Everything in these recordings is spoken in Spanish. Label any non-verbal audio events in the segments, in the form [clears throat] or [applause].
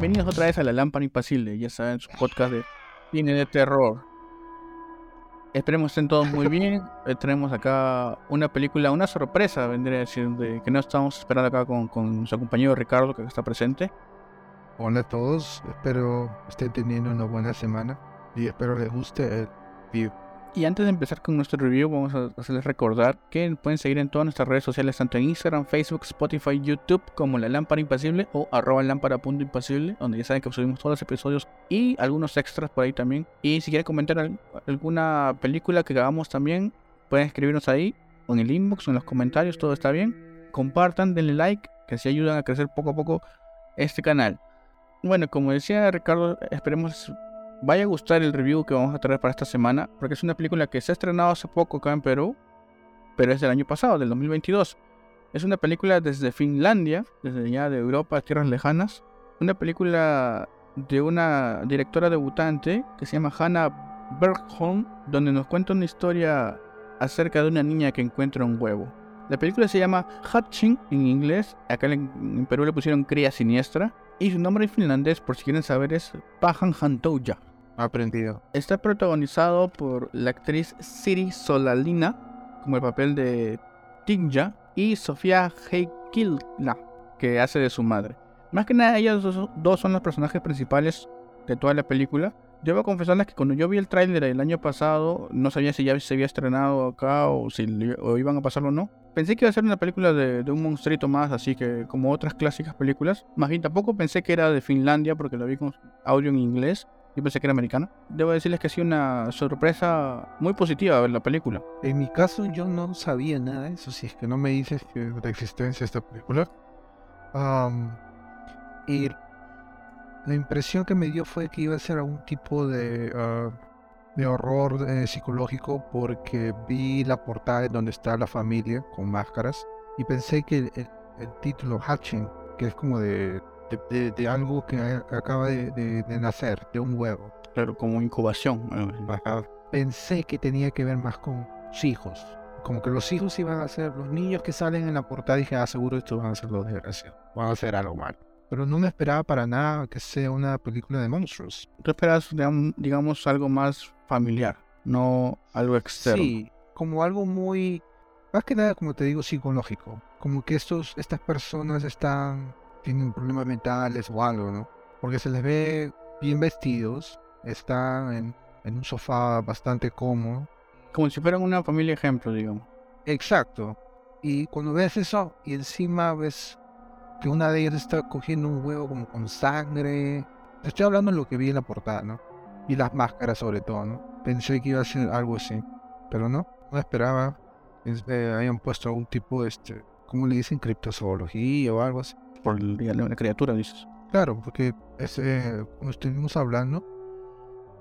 Bienvenidos otra vez a La Lámpara Impasible, ya saben, su podcast de cine de terror. Esperemos estén todos muy bien. Tenemos acá una película, una sorpresa, vendría a decir, de, que no estamos esperando acá con, con su compañero Ricardo, que está presente. Hola a todos, espero estén teniendo una buena semana y espero les guste el video. Y antes de empezar con nuestro review, vamos a hacerles recordar que pueden seguir en todas nuestras redes sociales, tanto en Instagram, Facebook, Spotify, YouTube, como La Lámpara Impasible o arroba lámpara.impasible, donde ya saben que subimos todos los episodios y algunos extras por ahí también. Y si quieren comentar al- alguna película que hagamos también, pueden escribirnos ahí, o en el inbox, o en los comentarios, todo está bien. Compartan, denle like, que así ayudan a crecer poco a poco este canal. Bueno, como decía Ricardo, esperemos vaya a gustar el review que vamos a traer para esta semana, porque es una película que se ha estrenado hace poco acá en Perú, pero es del año pasado, del 2022. Es una película desde Finlandia, desde ya de Europa, tierras lejanas. Una película de una directora debutante que se llama Hannah Bergholm, donde nos cuenta una historia acerca de una niña que encuentra un huevo. La película se llama Hatching en inglés, acá en Perú le pusieron Cría Siniestra, y su nombre en finlandés, por si quieren saber, es Pahan Hantouja. Aprendido. Está protagonizado por la actriz Siri Solalina, como el papel de Tinja, y Sofía Heikilna, que hace de su madre. Más que nada, ellas dos, son los personajes principales de toda la película. Debo confesarles que cuando yo vi el tráiler el año pasado, no sabía si ya se había estrenado acá o si o iban a pasarlo o no. Pensé que iba a ser una película de, de un monstruito más, así que como otras clásicas películas. Más bien tampoco pensé que era de Finlandia porque lo vi con audio en inglés. Yo pensé que era americana. Debo decirles que ha sido una sorpresa muy positiva ver la película. En mi caso yo no sabía nada de eso, si es que no me dices que de la existencia de esta película. Am, y la impresión que me dio fue que iba a ser algún tipo de, ah, de horror eh, psicológico porque vi la portada en donde está la familia con máscaras y pensé que el, el- el título Hatching, que es como de, de, de- de algo que acaba de, nacer, de un huevo, Claro, como incubación. Ajá. Pensé que tenía que ver más con hijos. Como que los hijos iban a ser los niños que salen en la portada. Dije, ah, seguro estos van a ser los desgraciados. Van a hacer algo mal. Pero no me esperaba para nada que sea una película de monstruos. Tú esperas, digamos, digamos, algo más familiar, no algo externo. Sí, como algo muy, más que nada, como te digo, psicológico. Como que estos, estas personas están, tienen problemas mentales o algo, ¿no? Porque se les ve bien vestidos, están en, en un sofá bastante cómodo. Como si fueran una familia ejemplo, digamos. Exacto. Y cuando ves eso y encima ves que una de ellas está cogiendo un huevo como con sangre. Te estoy hablando de lo que vi en la portada, ¿no? Y las máscaras sobre todo, ¿no? Pensé que iba a ser algo así. Pero no, no esperaba que hayan puesto algún tipo de, este, ¿cómo le dicen? Criptozoología o algo así. Por la, criatura, dices. Claro, porque ese, cuando estuvimos hablando,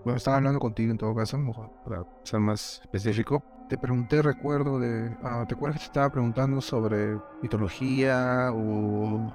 bueno, estaba hablando contigo en todo caso, para ser más específico, te pregunté, recuerdo de, ah, ¿te acuerdas que te estaba preguntando sobre mitología o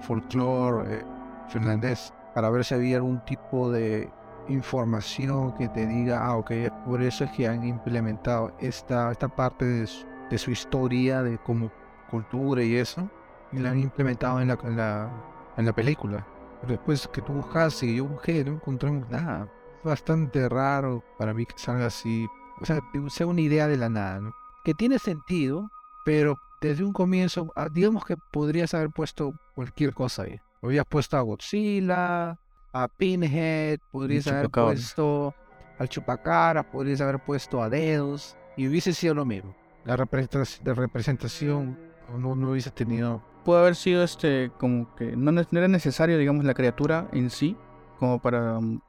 folclore eh, finlandés? Para ver si había algún tipo de información que te diga, ah, ok, por eso es que han implementado esta, esta parte de su, de su historia, de como cultura y eso, y la han implementado en la, en la, en la película. Pero después que tú buscas y yo busqué, no encontramos nada. Es bastante raro para mí que salga así. O sea, sea una idea de la nada, ¿no? Que tiene sentido, pero desde un comienzo, ah, digamos que podrías haber puesto cualquier cosa ahí. Habrías puesto a Godzilla, a Pinhead, podrías haber puesto al Chupacabra, podrías haber puesto a Dedos, y hubiese sido lo mismo. La representación, la representación no, no hubiese tenido Puede haber sido este, como que no, no era necesario, digamos, la criatura en sí, como para um,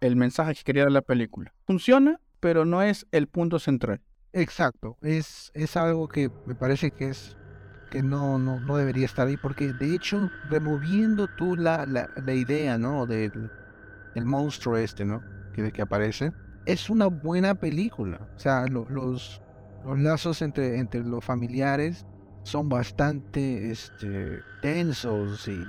el mensaje que quería dar la película. Funciona, pero no es el punto central. Exacto, es, es algo que me parece que es que no, no, no debería estar ahí, porque de hecho, removiendo tú la, la, la idea, ¿no? Del, del monstruo este, ¿no? Que, que aparece, es una buena película. O sea, lo- los, los lazos entre, entre los familiares son bastante este, tensos y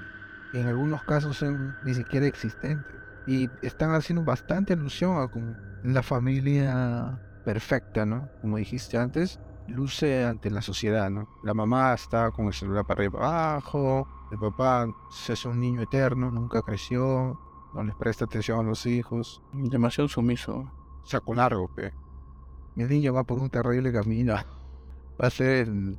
en algunos casos son ni siquiera existentes. Y están haciendo bastante alusión a como la familia perfecta, ¿no? Como dijiste antes. luce ante la sociedad, ¿no? La mamá está con el celular para arriba y para abajo, el papá se hace un niño eterno, nunca creció, no les presta atención a los hijos, Demasiado sumiso. saco largo, pe. Mi niño va por un terrible camino. [laughs] Va a ser el,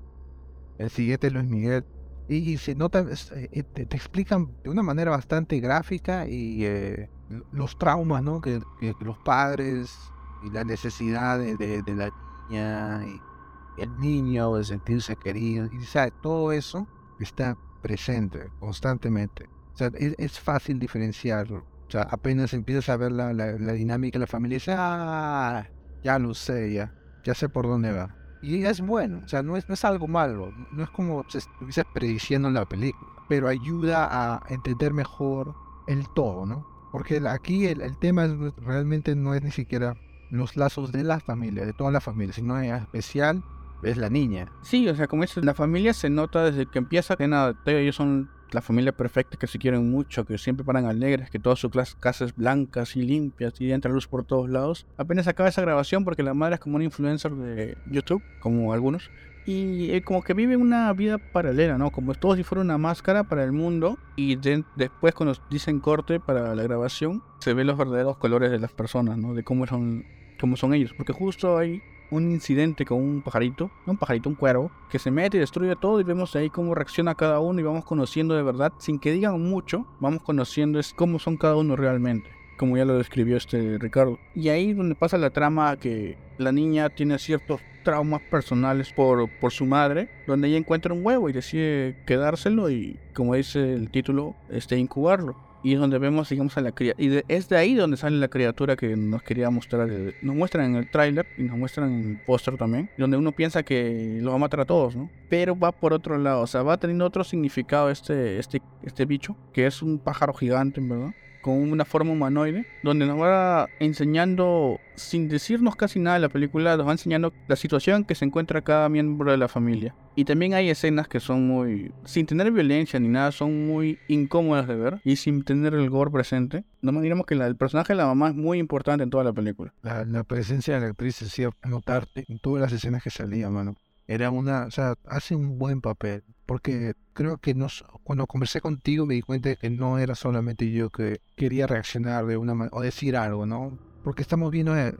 el siguiente Luis Miguel. Y, y se nota, es- eh, te, te explican de una manera bastante gráfica y eh, los traumas, ¿no? Que- que los padres y la necesidad de, de- de la niña y el niño de sentirse querido. Y ¿sabes? todo eso está presente constantemente. O sea, es, es fácil diferenciarlo. O sea, apenas empiezas a ver la, la, la dinámica de la familia, dices, ah, ya lo sé, ya, ya sé por dónde va. Y es bueno, o sea, no es, no es algo malo, no es como si estuvieses prediciendo en la película, pero ayuda a entender mejor el todo, ¿no? Porque aquí el, el tema es- realmente no es ni siquiera los lazos de la familia, de toda la familia, sino en especial es la niña. Sí, o sea, como dices, la familia se nota desde que empieza que nada, ellos son la familia perfecta, que se quieren mucho, que siempre paran alegres, que todas sus casas blancas y limpias y entra luz por todos lados. Apenas acaba esa grabación porque la madre es como una influencer de YouTube, como algunos, y eh, como que vive una vida paralela, ¿no? Como todo si fuera una máscara para el mundo y de- después cuando dicen corte para la grabación se ven los verdaderos colores de las personas, ¿no? De cómo son, cómo son ellos, porque justo hay un incidente con un pajarito, un pajarito, un cuervo, que se mete y destruye todo y vemos ahí cómo reacciona cada uno y vamos conociendo de verdad, sin que digan mucho, vamos conociendo es cómo son cada uno realmente, como ya lo describió este Ricardo. Y ahí donde pasa la trama que la niña tiene ciertos traumas personales por, por su madre, donde ella encuentra un huevo y decide quedárselo y, como dice el título, este, incubarlo. Y es donde vemos, digamos, a la criatura. Y de- es de ahí donde sale la criatura que nos quería mostrar. eh, Nos muestran en el tráiler y nos muestran en el póster también. Donde uno piensa que lo va a matar a todos, ¿no? Pero va por otro lado. O sea, va teniendo otro significado este, este, este bicho. Que es un pájaro gigante, verdad. Con una forma humanoide. Donde nos va enseñando, sin decirnos casi nada la película, nos va enseñando la situación que se encuentra cada miembro de la familia. Y también hay escenas que son muy, sin tener violencia ni nada, son muy incómodas de ver y sin tener el gore presente. No diremos que la- el personaje de la mamá es muy importante en toda la película. La, la presencia de la actriz hacía notarte en todas las escenas que salía, mano. Era una, o sea, hace un buen papel. Porque creo que no, cuando conversé contigo me di cuenta de que no era solamente yo que quería reaccionar de una manera o decir algo, ¿no? Porque estamos viendo eh,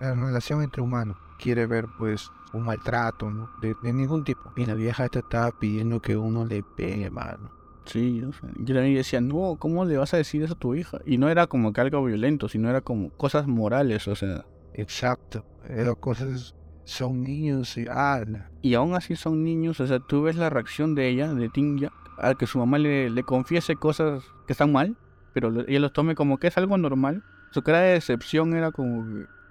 la relación entre humanos. Quiere ver, pues, un maltrato, ¿no? De, de ningún tipo. Y la vieja esta estaba pidiendo que uno le pegue, mano. Sí, o sea, yo también decía, no, ¿cómo le vas a decir eso a tu hija? Y no era como que algo violento, sino era como cosas morales, o sea. Exacto. Eran cosas, son niños y, ah, Y aún así son niños, o sea, tú ves la reacción de ella, de Tinja, al que su mamá le, le confiese cosas que están mal, pero ella los tome como que es algo normal. Su cara de decepción era como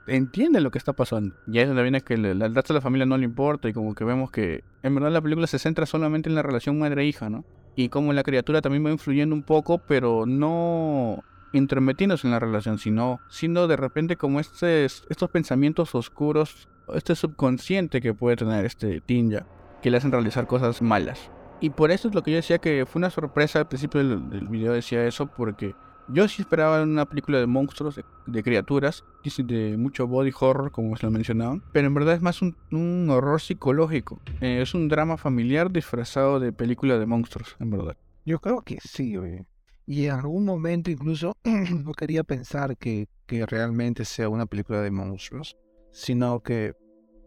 entiende lo que está pasando. Y ahí es donde viene que le- el resto de la familia no le importa y como que vemos que en verdad la película se centra solamente en la relación madre-hija, ¿no? Y como la criatura también va influyendo un poco, pero no intrometiéndose en la relación, sino siendo de repente como este, estos pensamientos oscuros, este subconsciente que puede tener este Tinja, que le hacen realizar cosas malas. Y por eso es lo que yo decía que fue una sorpresa al principio del, video, decía eso, porque yo sí esperaba una película de monstruos, de, de criaturas, de mucho body horror, como se lo mencionaban, pero en verdad es más un, un horror psicológico. Eh, es un drama familiar disfrazado de película de monstruos, en verdad. Yo creo que sí, oye. Y en algún momento incluso [clears throat] no quería pensar que, que realmente sea una película de monstruos, sino que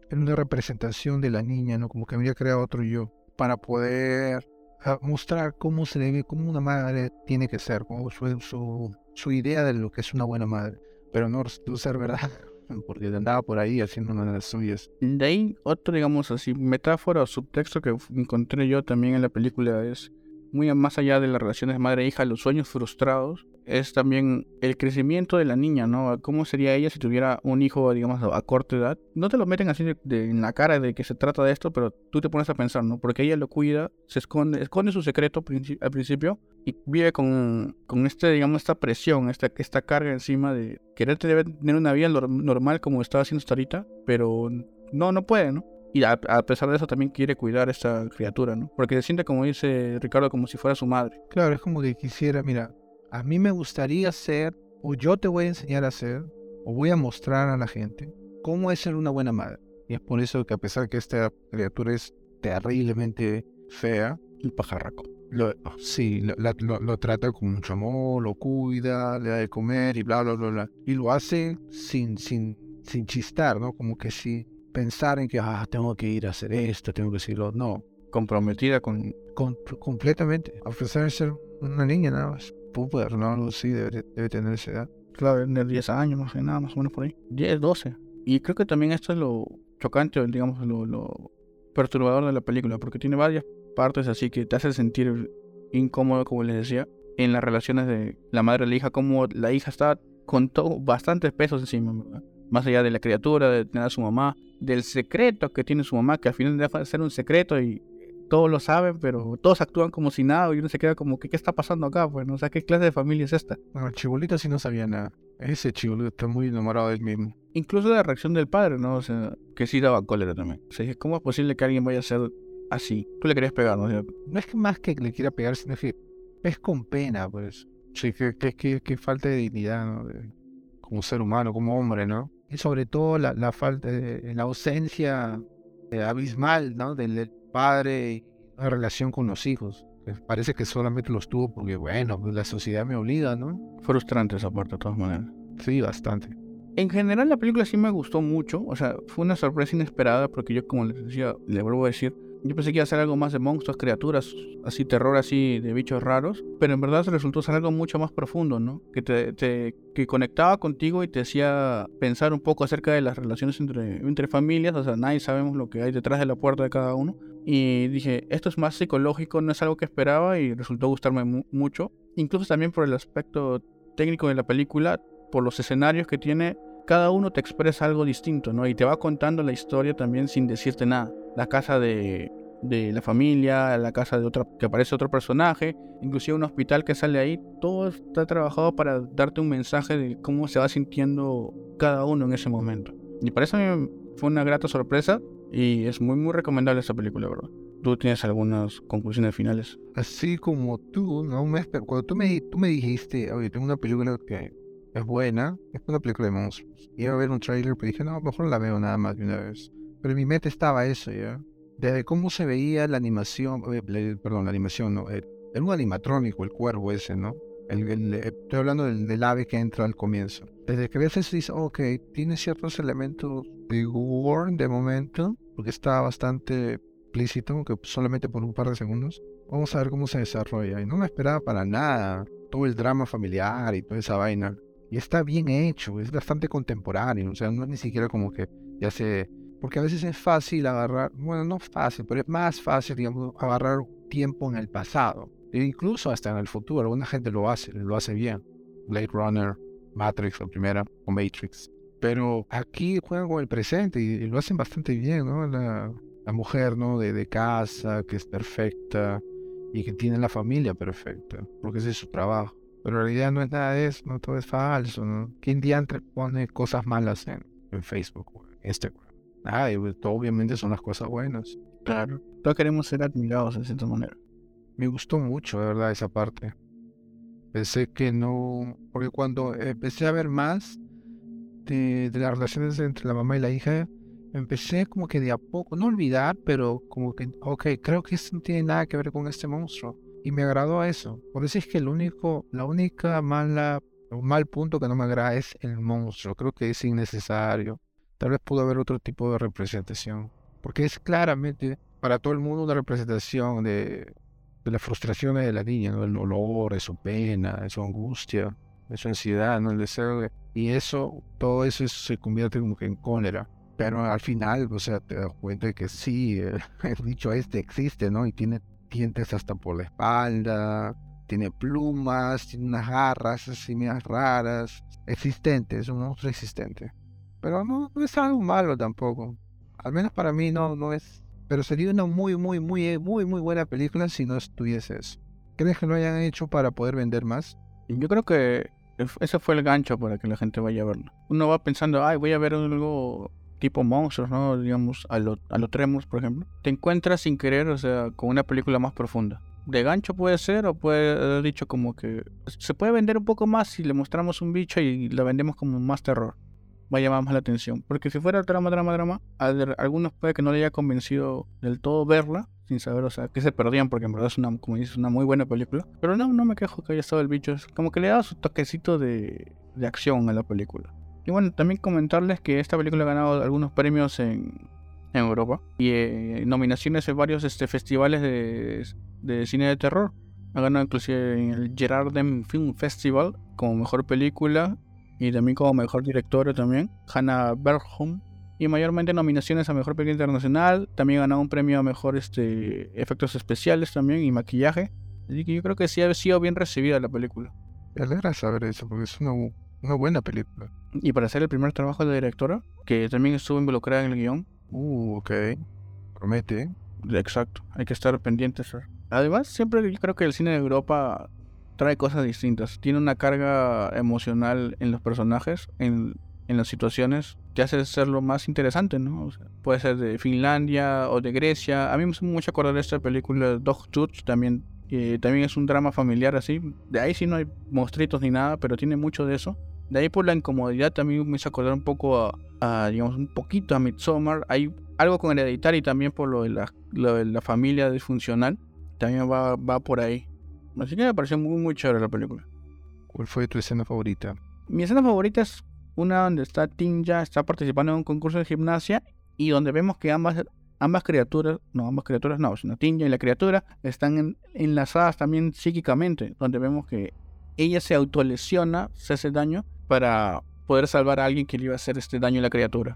era una representación de la niña, ¿no? Como que había creado otro yo para poder ah, mostrar cómo se debe, cómo una madre tiene que ser, como su, su, su idea de lo que es una buena madre. Pero no ser verdad, [laughs] porque andaba por ahí haciendo una de las suyas. De ahí, otro, digamos así, metáfora o subtexto que encontré yo también en la película es muy más allá de las relaciones madre-hija, los sueños frustrados, es también el crecimiento de la niña, ¿no? ¿Cómo sería ella si tuviera un hijo, digamos, a corta edad? No te lo meten así de, en la cara de que se trata de esto, pero tú te pones a pensar, ¿no? Porque ella lo cuida, se esconde, esconde su secreto al principio y vive con, con este, digamos, esta presión, esta, esta carga encima de querer tener una vida nor- normal como estaba haciendo hasta ahorita, pero no, no puede, ¿no? Y a, a pesar de eso también quiere cuidar a esta criatura, ¿no? Porque se siente, como dice Ricardo, como si fuera su madre. Claro, es como que quisiera, mira, a mí me gustaría ser, o yo te voy a enseñar a hacer, o voy a mostrar a la gente cómo es ser una buena madre. Y es por eso que a pesar que esta criatura es terriblemente fea, El pajarraco. lo, sí, lo, la- lo- lo trata con mucho amor, lo cuida, le da de comer y bla, bla, bla, bla. Y lo hace sin, sin, sin chistar, ¿no? Como que sin pensar en que, ah, tengo que ir a hacer esto, tengo que decirlo. No, Comprometida con. con- completamente. A pesar de ser una niña nada más. Puber, ¿no? Algo así, debe, debe tener esa edad. Claro, de 10 años, no sé, nada más o menos por ahí. 10, 12. Y creo que también esto es lo chocante, o digamos, lo, lo perturbador de la película, porque tiene varias partes así que te hacen sentir incómodo, como les decía, en las relaciones de la madre y la hija, como la hija está con todo, bastantes pesos encima, ¿verdad? Más allá de la criatura, de tener a su mamá, del secreto que tiene su mamá, que al final deja de ser un secreto y todos lo saben, pero todos actúan como si nada y uno se queda como que, ¿qué está pasando acá? Pues, ¿no? O sea, ¿qué clase de familia es esta? Bueno, el chibolito sí no sabía nada. Ese chibolito está muy enamorado de él mismo. incluso la reacción del padre, ¿no? O sea, que sí daba cólera también. O sea, ¿cómo es posible que alguien vaya a ser así? Tú le querías pegar, ¿no? O sea, No es que más que le quiera pegar, sino que es con pena, pues. Sí, que, que, que, que falta de dignidad, ¿no? De- como ser humano, como hombre, ¿no? Y sobre todo la, la falta de, la ausencia eh, abismal, ¿no? Del, padre y la relación con los hijos. Parece que solamente los tuvo porque, bueno, pues la sociedad me obliga, ¿no? frustrante esa parte, de todas maneras. Sí, bastante. En general, la película sí me gustó mucho. O sea, fue una sorpresa inesperada porque yo, como les decía, le vuelvo a decir, yo pensé que iba a ser algo más de monstruos, criaturas, así, terror así, de bichos raros. Pero en verdad resultó ser algo mucho más profundo, ¿no? Que te, te- que conectaba contigo y te hacía pensar un poco acerca de las relaciones entre, entre familias. O sea, nadie sabemos lo que hay detrás de la puerta de cada uno. Y dije, esto es más psicológico, no es algo que esperaba y resultó gustarme mu- mucho. Incluso también por el aspecto técnico de la película, por los escenarios que tiene, cada uno te expresa algo distinto, ¿no? Y te va contando la historia también sin decirte nada. La casa de, de la familia, la casa de otra, que aparece otro personaje, inclusive un hospital que sale ahí, todo está trabajado para darte un mensaje de cómo se va sintiendo cada uno en ese momento. Y para eso fue una grata sorpresa y es muy muy recomendable esta película, ¿verdad? ¿Tú tienes algunas conclusiones finales? Así como tú, no me cuando tú me, tú me dijiste, oye, tengo una película que es buena, es una película de monstruos. Iba a ver un tráiler, pero dije, no, mejor la veo nada más de una vez. Pero en mi mente estaba eso, ¿ya? Desde cómo se veía la animación, eh, perdón, la animación, ¿no? Era un animatrónico, el cuervo ese, ¿no? El, el- eh, estoy hablando del, del ave que entra al comienzo. Desde que ves eso dices, ok, tiene ciertos elementos de gore de momento, porque está bastante explícito, aunque solamente por un par de segundos. Vamos a ver cómo se desarrolla. Y no me esperaba para nada todo el drama familiar y toda esa vaina. Y está bien hecho, es bastante contemporáneo. O sea, no es ni siquiera como que ya se... Porque a veces es fácil agarrar, bueno, no fácil, pero es más fácil, digamos, agarrar tiempo en el pasado. E incluso hasta en el futuro. Alguna gente lo hace, lo hace bien. Blade Runner, Matrix, la primera, o Matrix. Pero aquí juegan con el presente y, lo hacen bastante bien, ¿no? La, mujer, ¿no? De casa, que es perfecta y que tiene la familia perfecta, porque ese es su trabajo. Pero en realidad no es nada de eso, ¿no? Todo es falso, ¿no? ¿Quién diantre pone cosas malas en, en Facebook o en Instagram? Nadie, pues, todo obviamente son las cosas buenas. Claro. Todos queremos ser admirados de cierta manera. Me gustó mucho, de verdad, esa parte. Pensé que no, porque cuando empecé a ver más de, de las relaciones entre la mamá y la hija, empecé como que de a poco, no olvidar, pero como que, ok, creo que esto no tiene nada que ver con este monstruo. Y me agradó eso. Por eso es que el único, la única mala, un mal punto que no me agrada es el monstruo. Creo que es innecesario. Tal vez pudo haber otro tipo de representación. Porque es claramente para todo el mundo una representación de, de las frustraciones de la niña, ¿no? El dolor, su pena, su angustia, su ansiedad, ¿no? El deseo de... Y eso, todo eso es- se convierte como que en cólera. Pero al final, o sea, te das cuenta de que sí, [laughs] el, bicho este existe, ¿no? Y tiene dientes hasta por la espalda, tiene plumas, tiene unas garras así medias raras. Existente, es un monstruo existente. Pero no, es algo malo tampoco. Al menos para mí no, no es. Pero sería una muy, muy, muy, muy, muy buena película si no estuviese eso. ¿Crees que lo hayan hecho para poder vender más? Yo creo que ef- ese fue el gancho para que la gente vaya a verlo. Uno va pensando, ay, voy a ver algo tipo monstruos, ¿no? Digamos, a lo, a lo Tremors, por ejemplo. Te encuentras sin querer, o sea, con una película más profunda. De gancho puede ser, o puede haber dicho como que se puede vender un poco más si le mostramos un bicho y la vendemos como más terror. va a llamar más la atención. Porque si fuera drama, drama, drama, a algunos puede que no le haya convencido del todo verla, sin saber, o sea, que se perdían, porque en verdad es una, como dices, una muy buena película. Pero no, no me quejo que haya estado el bicho, es como que le da su toquecito de, de acción a la película. Y bueno, también comentarles que esta película ha ganado algunos premios en, en Europa y eh, nominaciones en varios este, festivales de, de, cine de terror. Ha ganado inclusive en el Gerardem Film Festival como mejor película y también como mejor directora también, Hannah Bergholm. Y mayormente nominaciones a mejor película internacional. También ha ganado un premio a mejor este, efectos especiales también y maquillaje. Así que yo creo que sí ha sido bien recibida la película. Me alegra saber eso porque es una, una buena película. Y para hacer el primer trabajo de la directora, que también estuvo involucrada en el guion. Uh, ok. Promete. Exacto, hay que estar pendientes. Además, siempre yo creo que el cine de Europa trae cosas distintas. Tiene una carga emocional en los personajes, en, en las situaciones, que hace serlo más interesante, ¿no? puede ser de Finlandia o de Grecia. A mí me hace mucho acordar de esta película Dog Tooth, también, también es un drama familiar así. De ahí sí no hay monstruitos ni nada, pero tiene mucho de eso. De ahí por la incomodidad también me hizo acordar un poco a, digamos, un poquito a Midsommar. Hay algo con Hereditary y también por lo de la, lo de la familia disfuncional. También va, va por ahí. Así que me pareció muy, muy chévere la película. ¿Cuál fue tu escena favorita? Mi escena favorita es una donde está Tinja, está participando en un concurso de gimnasia y donde vemos que ambas, ambas criaturas, no, ambas criaturas no, sino Tinja y la criatura están enlazadas también psíquicamente, donde vemos que ella se autolesiona, se hace daño para poder salvar a alguien que le iba a hacer este daño a la criatura.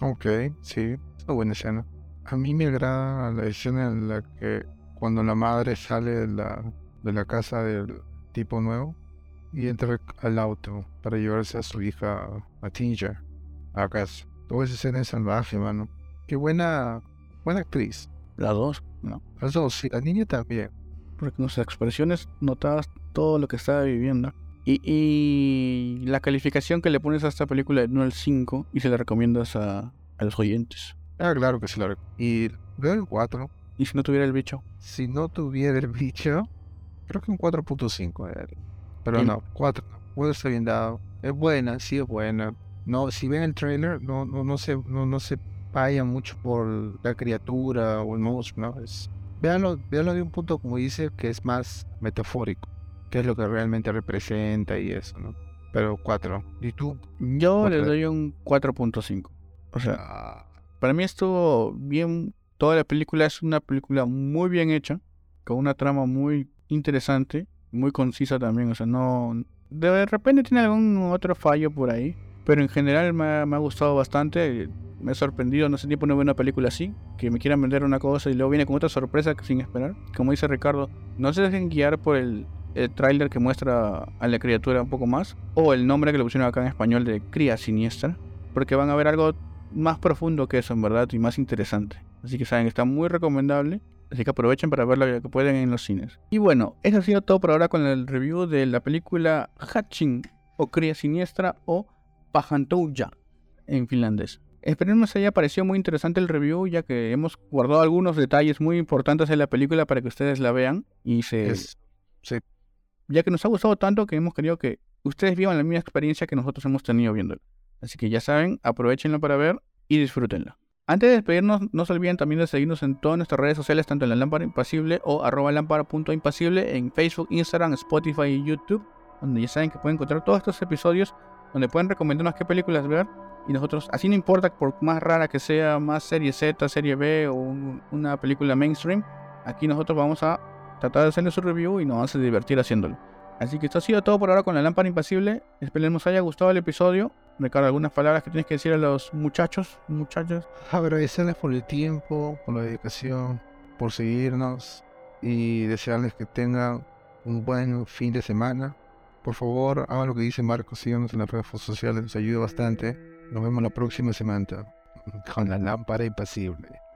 Ok, sí, es una buena escena. A mí me agrada la escena en la que cuando la madre sale de la, de la casa del tipo nuevo y entra al auto para llevarse a su hija a Tinger a casa. Toda esa escena es salvaje, mano. Qué buena, buena actriz. Las dos, ¿no? Las dos, sí, la niña también. Porque con sus expresiones notabas todo lo que estaba viviendo. Y, y, la calificación que le pones a esta película es no el 5 y se la recomiendas a, a los oyentes. Ah, claro que sí la Y veo el 4. ¿Y si no tuviera el bicho? Si no tuviera el bicho, Creo que un 4.5 Pero no, 4. Puede estar bien dado. Es buena, sí es buena. No, si ven el trailer, no, no, no se, no, no se vayan mucho por la criatura o el monstruo, ¿no? Es, véanlo, véanlo de un punto, como dice, que es más metafórico. Que es lo que realmente representa y eso, ¿no? Pero 4. ¿Y tú? Yo le doy un 4.5. O sea, ah. para mí estuvo bien. Toda la película es una película muy bien hecha, con una trama muy interesante, muy concisa también, o sea, no... De repente tiene algún otro fallo por ahí, pero en general me ha, gustado bastante, me ha sorprendido, no sé tiempo no veo una película así, que me quieran vender una cosa y luego viene con otra sorpresa sin esperar. Como dice Ricardo, no se dejen guiar por el, el tráiler que muestra a la criatura un poco más, o el nombre que le pusieron acá en español de Cría Siniestra, porque van a ver algo más profundo que eso en verdad y más interesante. Así que saben, está muy recomendable. Así que aprovechen para ver lo que pueden en los cines. Y bueno, eso ha sido todo por ahora con el review de la película Hatching o Cría Siniestra o Pahantouja en finlandés. Esperemos haya parecido muy interesante el review, ya que hemos guardado algunos detalles muy importantes en la película para que ustedes la vean y se... Ya que nos ha gustado tanto que hemos querido que ustedes vivan la misma experiencia que nosotros hemos tenido viéndola. Así que ya saben, aprovechenla para ver y disfrútenla. Antes de despedirnos, no se olviden también de seguirnos en todas nuestras redes sociales, tanto en la lámpara impasible o arroba lámpara.impasible, en Facebook, Instagram, Spotify y YouTube, donde ya saben que pueden encontrar todos estos episodios, donde pueden recomendarnos qué películas ver. Y nosotros, así no importa por más rara que sea, más serie Z, serie B o una película mainstream, aquí nosotros vamos a tratar de hacerle su review y nos a divertir haciéndolo. Así que esto ha sido todo por ahora con la lámpara impasible. Esperemos haya gustado el episodio. Ricardo, algunas palabras que tienes que decir a los muchachos, muchachos. Agradecerles por el tiempo, por la dedicación, por seguirnos y desearles que tengan un buen fin de semana. Por favor, hagan lo que dice Marco, síganos en las redes sociales, nos ayuda bastante. Nos vemos la próxima semana con la lámpara impasible.